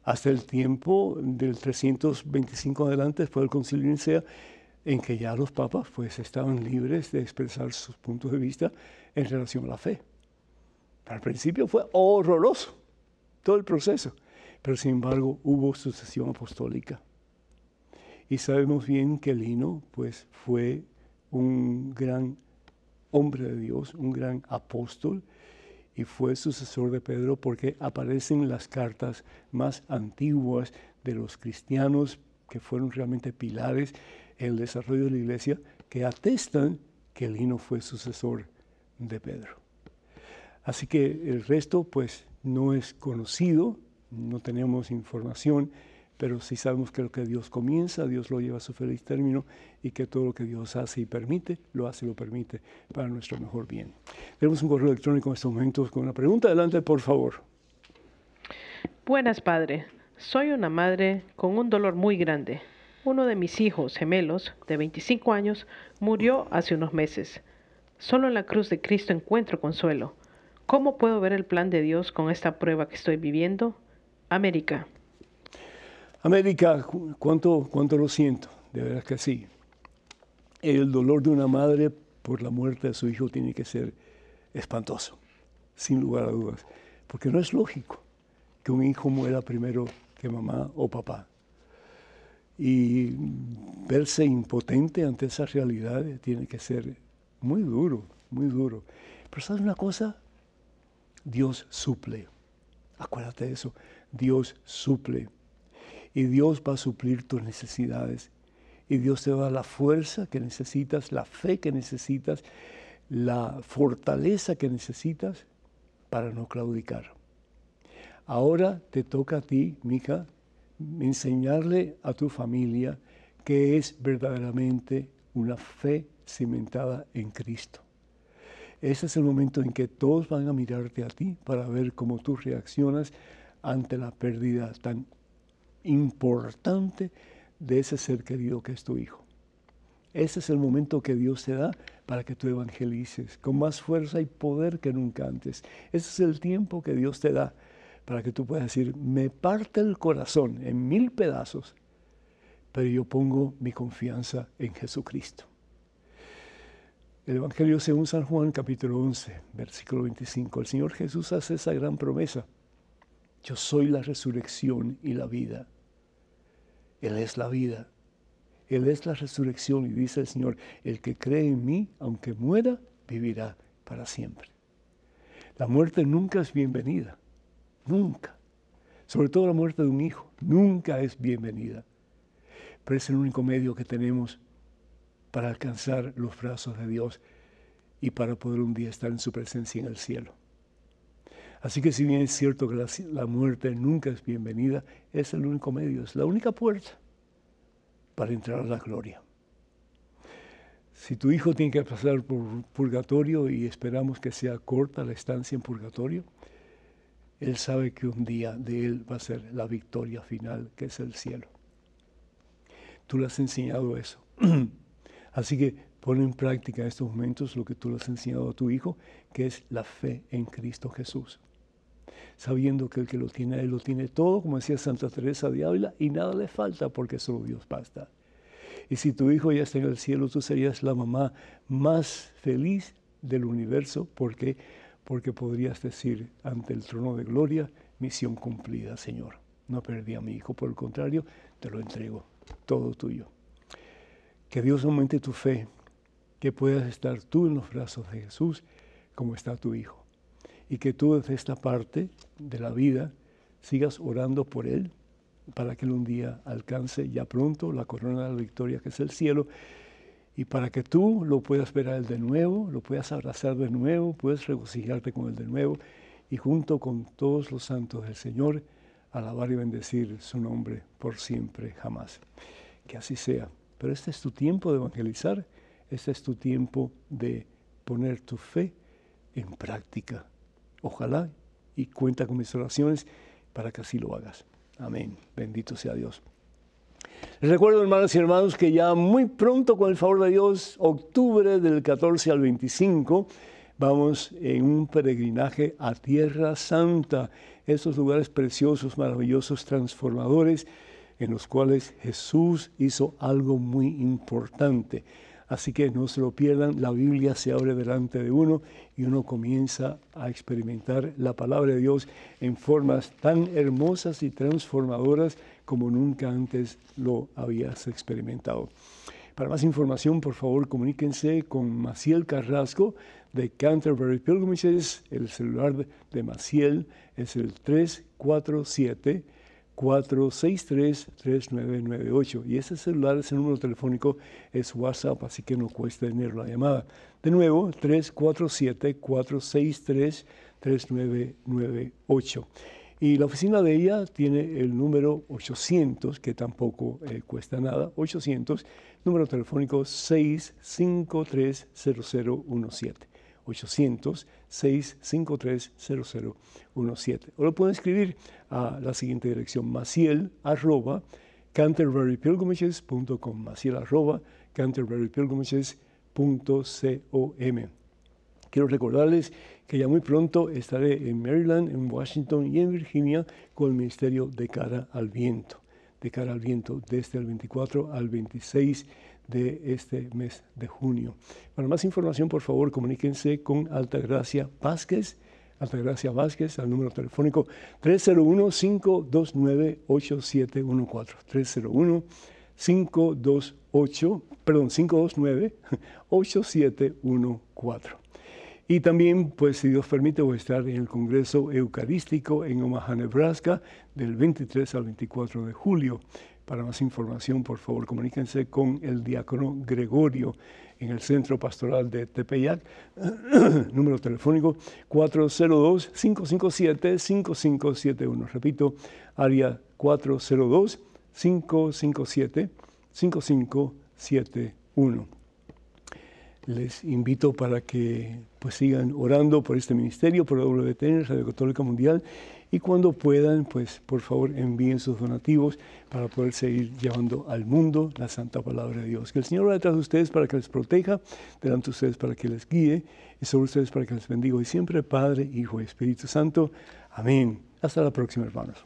A: hasta el tiempo del 325 adelante, después del concilio de Nicea, en que ya los papas pues estaban libres de expresar sus puntos de vista en relación a la fe. Al principio fue horroroso todo el proceso, pero sin embargo hubo sucesión apostólica. Y sabemos bien que Lino pues fue un gran hombre de Dios, un gran apóstol, y fue sucesor de Pedro porque aparecen las cartas más antiguas de los cristianos que fueron realmente pilares el desarrollo de la iglesia que atestan que Lino fue sucesor de Pedro. Así que el resto pues no es conocido, no tenemos información, pero sí sabemos que lo que Dios comienza, Dios lo lleva a su feliz término y que todo lo que Dios hace y permite, lo hace y lo permite para nuestro mejor bien. Tenemos un correo electrónico en estos momentos con una pregunta. Adelante, por favor.
D: Buenas, padre. Soy una madre con un dolor muy grande. Uno de mis hijos gemelos, de 25 años, murió hace unos meses. Solo en la cruz de Cristo encuentro consuelo. ¿Cómo puedo ver el plan de Dios con esta prueba que estoy viviendo? América.
A: América, ¿cuánto, cuánto lo siento? De verdad que sí. El dolor de una madre por la muerte de su hijo tiene que ser espantoso, sin lugar a dudas, porque no es lógico que un hijo muera primero que mamá o papá. Y verse impotente ante esa realidad tiene que ser muy duro, muy duro. Pero ¿sabes una cosa? Dios suple. Acuérdate de eso. Dios suple y Dios va a suplir tus necesidades. Y Dios te va a dar la fuerza que necesitas, la fe que necesitas, la fortaleza que necesitas para no claudicar. Ahora te toca a ti, mija, enseñarle a tu familia que es verdaderamente una fe cimentada en Cristo. Ese es el momento en que todos van a mirarte a ti para ver cómo tú reaccionas ante la pérdida tan importante de ese ser querido que es tu hijo. Ese es el momento que Dios te da para que tú evangelices con más fuerza y poder que nunca antes. Ese es el tiempo que Dios te da para que tú puedas decir, me parte el corazón en mil pedazos, pero yo pongo mi confianza en Jesucristo. El Evangelio según San Juan capítulo 11, versículo 25. El Señor Jesús hace esa gran promesa. Yo soy la resurrección y la vida. Él es la vida. Él es la resurrección y dice el Señor, el que cree en mí, aunque muera, vivirá para siempre. La muerte nunca es bienvenida, nunca. Sobre todo la muerte de un hijo, nunca es bienvenida. Pero es el único medio que tenemos para alcanzar los brazos de Dios y para poder un día estar en su presencia en el cielo. Así que si bien es cierto que la, muerte nunca es bienvenida, es el único medio, es la única puerta para entrar a la gloria. Si tu hijo tiene que pasar por purgatorio y esperamos que sea corta la estancia en purgatorio, él sabe que un día de él va a ser la victoria final, que es el cielo. Tú le has enseñado eso. *clears throat* Así que Pon en práctica en estos momentos lo que tú le has enseñado a tu hijo, que es la fe en Cristo Jesús. Sabiendo que el que lo tiene, él lo tiene todo, como decía Santa Teresa de Ávila, y nada le falta porque solo Dios basta. Y si tu hijo ya está en el cielo, tú serías la mamá más feliz del universo. ¿Por qué? Porque podrías decir ante el trono de gloria, misión cumplida, Señor. No perdí a mi hijo, por el contrario, te lo entrego, todo tuyo. Que Dios aumente tu fe, que puedas estar tú en los brazos de Jesús como está tu hijo. Y que tú desde esta parte de la vida sigas orando por Él para que Él un día alcance ya pronto la corona de la victoria que es el cielo y para que tú lo puedas ver a Él de nuevo, lo puedas abrazar de nuevo, puedas regocijarte con Él de nuevo y junto con todos los santos del Señor alabar y bendecir su nombre por siempre, jamás. Que así sea. Pero este es tu tiempo de evangelizar este es tu tiempo de poner tu fe en práctica. Ojalá y cuenta con mis oraciones para que así lo hagas. Amén. Bendito sea Dios. Recuerdo, hermanas y hermanos, que ya muy pronto, con el favor de Dios, octubre del 14 al 25, vamos en un peregrinaje a Tierra Santa, esos lugares preciosos, maravillosos, transformadores, en los cuales Jesús hizo algo muy importante. Así que no se lo pierdan, la Biblia se abre delante de uno y uno comienza a experimentar la palabra de Dios en formas tan hermosas y transformadoras como nunca antes lo habías experimentado. Para más información, por favor, comuníquense con Maciel Carrasco de Canterbury Pilgrimages. El celular de Maciel es el 347 463-3998. Y ese celular, ese número telefónico es WhatsApp, así que no cuesta tener la llamada. De nuevo, 347-463-3998. Y la oficina de ella tiene el número 800, que tampoco eh, cuesta nada, 800, número telefónico 653 0017. 800-653-0017. O lo pueden escribir a la siguiente dirección, maciel arroba canterburypilgrimages.com, maciel arroba canterburypilgrimages.com. Quiero recordarles que ya muy pronto estaré en Maryland, en Washington y en Virginia con el Ministerio de Cara al Viento. De Cara al Viento desde el 24 al 26 de este mes de junio. Para más información, por favor, comuníquense con Altagracia Vázquez. Altagracia Vázquez, al número telefónico 301-529-8714. 301-528, perdón, 529-8714. Y también, pues, si Dios permite, voy a estar en el Congreso Eucarístico en Omaha, Nebraska, del 23 al 24 de julio. Para más información, por favor, comuníquense con el diácono Gregorio en el Centro Pastoral de Tepeyac, *clears throat* número telefónico 402-557-5571. Repito, área 402-557-5571 les invito para que pues sigan orando por este ministerio, por WTN, Radio Católica Mundial, y cuando puedan, pues por favor envíen sus donativos para poder seguir llevando al mundo la santa palabra de Dios. Que el Señor va detrás de ustedes para que les proteja, delante de ustedes para que les guíe y sobre ustedes para que les bendiga. Y siempre Padre, Hijo y Espíritu Santo. Amén. Hasta la próxima, hermanos.